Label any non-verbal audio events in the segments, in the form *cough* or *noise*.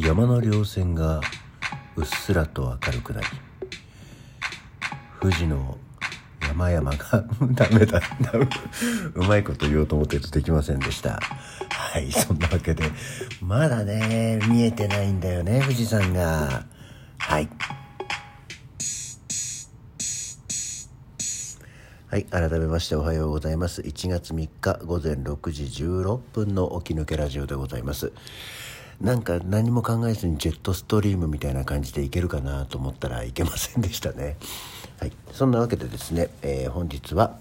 山の稜線がうっすらと明るくなり富士の山々が *laughs* ダメだうまいこと言おうと思ってるとできませんでした。はいそんなわけでまだね見えてないんだよね富士山が。はい。はい改めましておはようございます。1月3日午前6時16分の起き抜けラジオでございます。なんか何も考えずにジェットストリームみたいな感じでいけるかなと思ったらいけませんでしたね。はい。そんなわけでですね、えー、本日は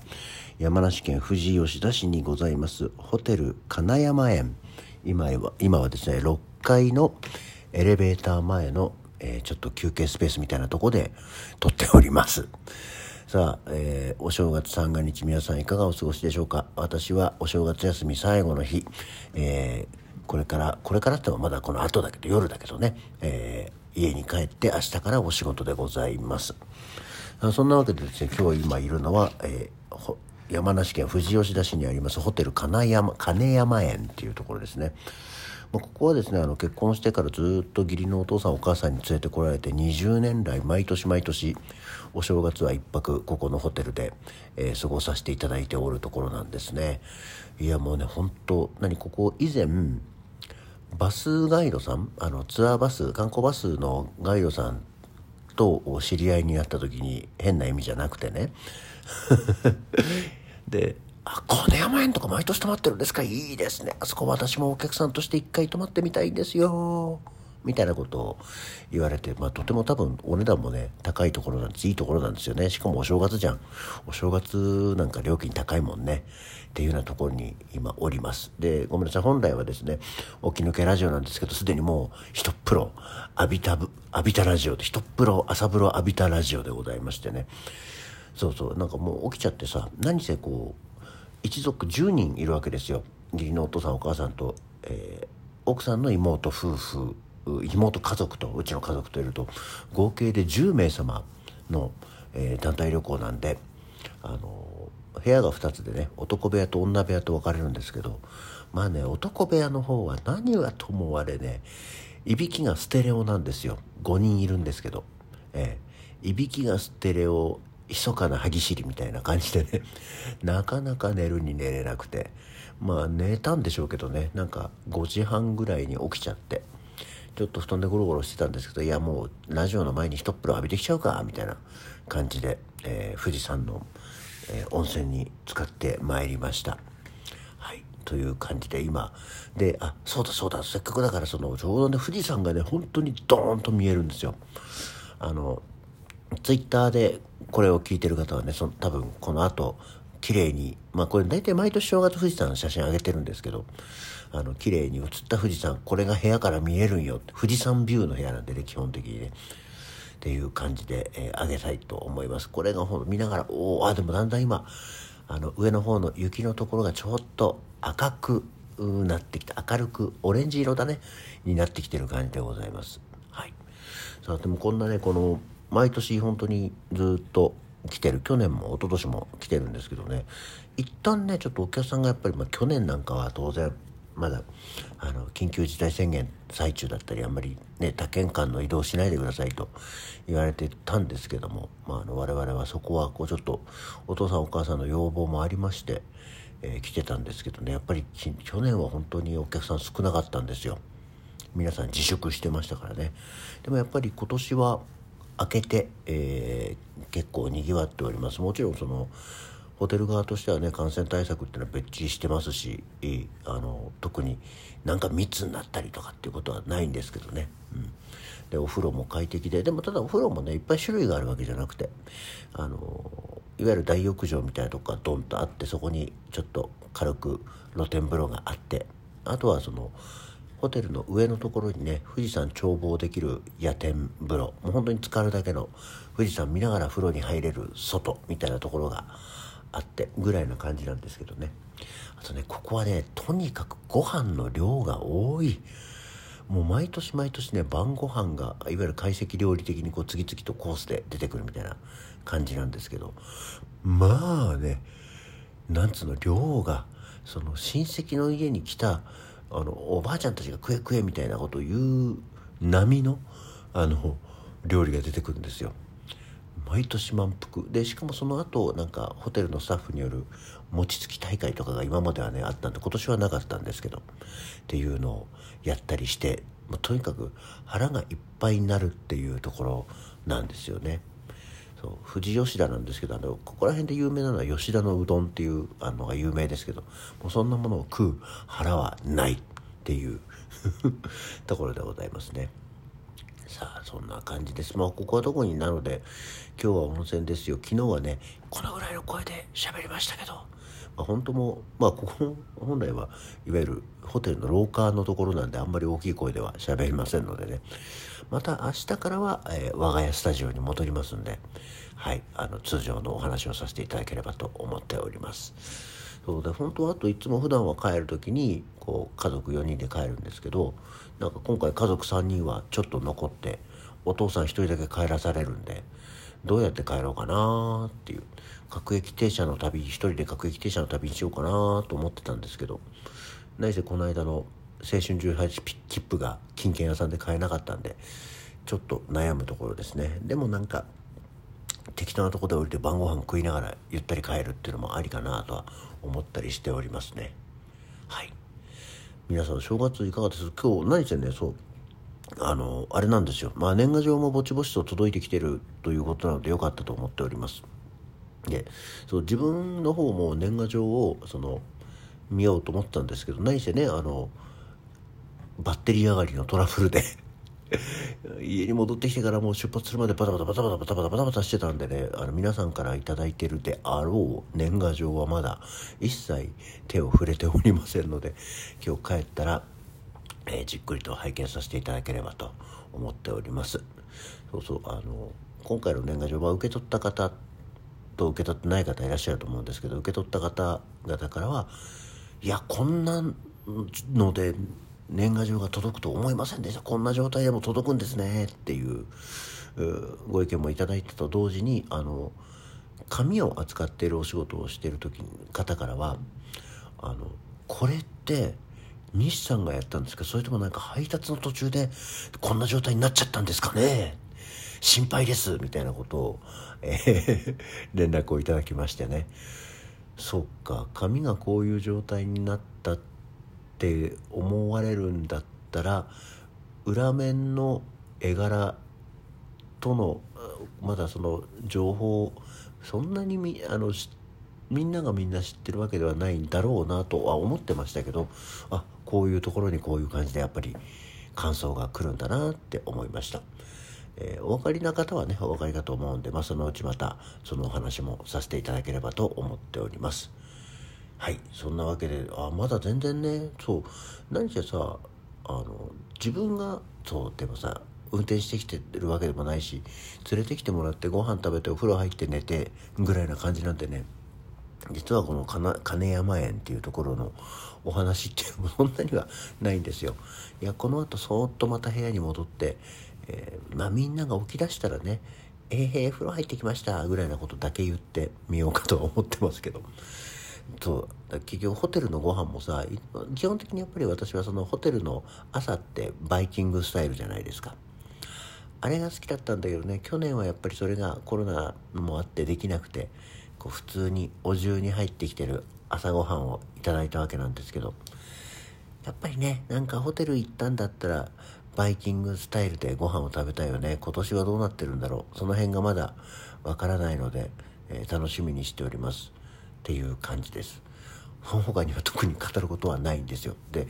山梨県富士吉田市にございますホテル金山園。今は今はですね6階のエレベーター前の、えー、ちょっと休憩スペースみたいなとこで撮っております。さあ、えー、お正月三が日皆さんいかがお過ごしでしょうか。私はお正月休み最後の日、えー、これからこれからってまだこの後だけど夜だけどね、えー、家に帰って明日からお仕事でございます。そんなわけでですね今日今いるのは、えー、山梨県富士吉田市にありますホテル金山金山園っていうところですね。ここはですねあの結婚してからずっと義理のお父さんお母さんに連れてこられて20年来毎年毎年お正月は1泊ここのホテルで、えー、過ごさせていただいておるところなんですね。いやもうね本当何ここ以前バスガイドさんあのツアーバス観光バスのガイドさんと知り合いになった時に変な意味じゃなくてね。*laughs* であ、金山園とか毎年泊まってるんですか？いいですね。あそこ私もお客さんとして一回泊まってみたいんですよ。みたいなことを言われて、まあ、とても多分お値段もね高いところなんです。いいところなんですよね。しかもお正月じゃん。お正月なんか料金高いもんね。っていうようなところに今おります。でごめんなさい。本来はですね起き抜けラジオなんですけどすでにもう一プロ浴びた浴びたラジオで一プロ朝風呂浴びたラジオでございましてね。そうそう。なんかもう起きちゃってさ何せこう一族10人いるわけですよ。義理のお父さんお母さんと、えー、奥さんの妹夫婦妹家族とうちの家族といると合計で10名様の、えー、団体旅行なんであの部屋が2つでね男部屋と女部屋と分かれるんですけどまあね男部屋の方は何はともあれねいびきがステレオなんですよ。5人いるんですけど、えー、いびきがステレオ密かな歯ぎしりみたいな感じでね。*laughs* なかなか寝るに寝れなくて。まあ寝たんでしょうけどね。なんか5時半ぐらいに起きちゃって。ちょっと布団でゴロゴロしてたんですけどいやもうラジオの前に一っ風呂浴びてきちゃうかみたいな感じで、えー、富士山の、えー、温泉に使ってまいりました。はい。という感じで今。であそうだそうだ。せっかくだからそのちょうどね富士山がね本当にドーンと見えるんですよ。あのツイッターでこれを聞いてる方はねその多分この後綺麗にまあこれ大体毎年正月富士山の写真上げてるんですけどあの綺麗に写った富士山これが部屋から見えるんよ。富士山ビューの部屋なんでね基本的にね。っていう感じで、えー、上げたいと思います。これがほん見ながらおおあでもだんだん今あの上の方の雪のところがちょっと赤くなってきて明るくオレンジ色だねになってきてる感じでございます。はい。さあでもこんなねこの毎年本当にずっと来てる。去年も一昨年も来てるんですけどね。一旦ねちょっとお客さんがやっぱり、まあ、去年なんかは当然まだあの緊急事態宣言最中だったりあんまりね他県間の移動しないでくださいと言われてたんですけども、まあ、あの我々はそこはこうちょっとお父さんお母さんの要望もありまして、えー、来てたんですけどね。やっぱり去年は本当にお客さん少なかったんですよ。皆さん自粛してましたからね。でもやっぱり今年は開けて、えー、結構にぎわっております。もちろんそのホテル側としてはね感染対策っていうのは別致してますしあの特になんか密になったりとかっていうことはないんですけどね、うん、でお風呂も快適で。でもただお風呂もねいっぱい種類があるわけじゃなくてあのいわゆる大浴場みたいなとこがドンとあってそこにちょっと軽く露天風呂があってあとはそのホテルの上のところにね富士山眺望できる野天風呂。もう本当に浸かるだけの富士山見ながら風呂に入れる外みたいなところがあってぐらいな感じなんですけどね。あとねここはねとにかくご飯の量が多い。もう毎年毎年ね晩ご飯がいわゆる懐石料理的にこう次々とコースで出てくるみたいな感じなんですけど。まあねなんつうの量がその親戚の家に来たあのおばあちゃんたちが食え食えみたいなことを言う並のあの料理が出てくるんですよ毎年満腹でしかもその後なんかホテルのスタッフによる餅つき大会とかが今まではねあったんで今年はなかったんですけどっていうのをやったりして、まあ、とにかく腹がいっぱいになるっていうところなんですよね。そう富士吉田なんですけどあのここら辺で有名なのは吉田のうどんっていうあのが有名ですけどもうそんなものを食う腹はないっていう *laughs* ところでございますね。さあそんな感じです。まあここはどこになので今日は温泉ですよ。昨日はねこのぐらいの声で喋りましたけど、まあ、本当もまあここ本来はいわゆるホテルの廊下のところなんであんまり大きい声では喋りませんのでね。また明日からは、えー、我が家スタジオに戻りますんではいあの通常のお話をさせていただければと思っております。そうで本当はあといつも普段は帰る時にこう家族4人で帰るんですけどなんか今回家族3人はちょっと残ってお父さん1人だけ帰らされるんでどうやって帰ろうかなっていう。各駅停車の旅一人で各駅停車の旅にしようかなと思ってたんですけど何せこの間の青春18切符が金券屋さんで買えなかったんでちょっと悩むところですね。でもなんか適当なとこで降りて晩ご飯食いながらゆったり帰るっていうのもありかなとは思ったりしておりますね。はい。皆さん正月いかがです？今日何してんねそう。あのあれなんですよ。まあ年賀状もぼちぼちと届いてきてるということなのでよかったと思っております。でそう自分の方も年賀状をその見ようと思ったんですけど何せねあのバッテリー上がりのトラブルで *laughs* 家に戻ってきてからもう出発するまでバタバタバタバタバタバタバタバタしてたんでねあの皆さんから頂いてるであろう年賀状はまだ一切手を触れておりませんので今日帰ったら、えー、じっくりと拝見させていただければと思っておりますそうそうあの今回の年賀状は受け取った方と受け取ってない方いらっしゃると思うんですけど受け取った方々からはいやこんなので年賀状が届くと思いませんでした。こんな状態でも届くんですね。っていうご意見もいただいたと同時にあの紙を扱っているお仕事をしている時方からはあのこれって西さんがやったんですか？それともなんか配達の途中でこんな状態になっちゃったんですかね？心配です。みたいなことを、えー、連絡をいただきましてね。そっか紙がこういう状態になったってって思われるんだったら裏面の絵柄とのまだその情報そんなにみあのみんながみんな知ってるわけではないんだろうなとは思ってましたけどあこういうところにこういう感じでやっぱり感想が来るんだなって思いました。えー、お分かりな方はねお分かりかと思うんで、まあ、そのうちまたそのお話もさせていただければと思っております。はいそんなわけであまだ全然ねそう何せさあの自分がそうでもさ運転してきてるわけでもないし連れてきてもらってご飯食べてお風呂入って寝てぐらいな感じなんでね実はこの金山園っていうところのお話っていうのもそんなにはないんですよ。いやこのあとそーっとまた部屋に戻って、えー、まあみんなが起き出したらね「えー、え、風呂入ってきました」ぐらいなことだけ言ってみようかとは思ってますけど。そう結局ホテルのご飯もさ基本的にやっぱり私はそのホテルの朝ってバイキングスタイルじゃないですか。あれが好きだったんだけどね去年はやっぱりそれがコロナもあってできなくてこう普通にお重に入ってきてる朝ごはんをいただいたわけなんですけどやっぱりねなんかホテル行ったんだったらバイキングスタイルでご飯を食べたいよね。今年はどうなってるんだろう。その辺がまだわからないので、えー、楽しみにしております。っていう感じです。その他には特に語ることはないんですよ。で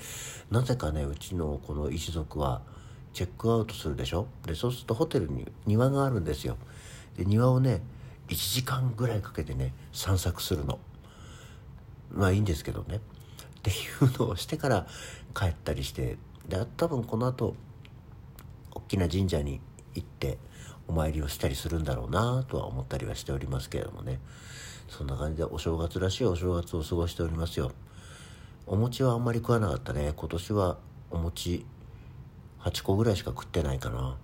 なぜかねうちのこの一族はチェックアウトするでしょ？でそうするとホテルに庭があるんですよ。で庭をね1時間ぐらいかけてね散策するの。まあいいんですけどね。っていうのをしてから帰ったりして。で多分この後大きな神社に行ってお参りをしたりするんだろうなとは思ったりはしておりますけれどもね。そんな感じでお正月らしいお正月を過ごしておりますよ。お餅はあんまり食わなかったね。今年はお餅8個ぐらいしか食ってないかな。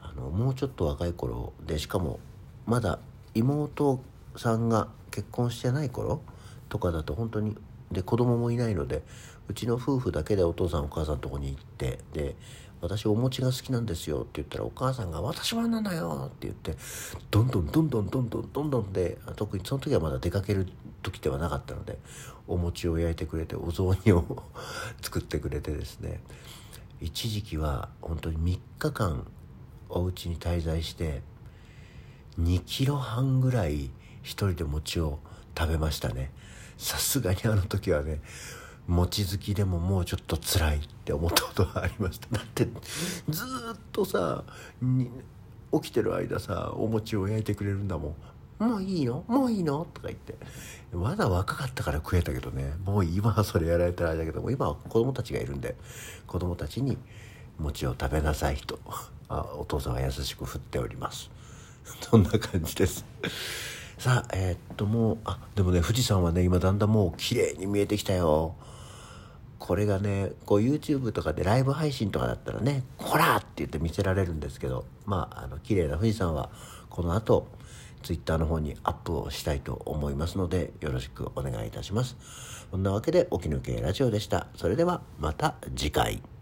あのもうちょっと若い頃でしかもまだ妹さんが結婚してない頃とかだと本当にで子供もいないのでうちの夫婦だけでお父さんお母さんのとこに行ってで私お餅が好きなんですよって言ったらお母さんが私はなんだよって言ってどんどんどんどんどんどんどんどんで特にその時はまだ出かける時ではなかったのでお餅を焼いてくれてお雑煮を作ってくれてですね。一時期は本当に3日間お家に滞在して2キロ半ぐらい一人で餅を食べましたね。さすがにあの時はね餅好きでももうちょっと辛い。って思ったことがありました。だって。ずっとさ起きてる間さお餅を焼いてくれるんだもん。もういいの？もういいの？とか言って。まだ若かったから食えたけどね。もう今はそれやられたらあれだけども今は子供たちがいるんで子供たちに餅を食べなさいと。あお父さんは優しく振っております。そんな感じです。さあえー、っともうあでもね富士山はね今だんだんもう綺麗に見えてきたよ。これがねこう YouTube とかでライブ配信とかだったらね「こら!」って言って見せられるんですけどまああの綺麗な富士山はこの後 Twitter の方にアップをしたいと思いますのでよろしくお願いいたします。そんなわけで、起き抜けラジオでした。それではまた次回。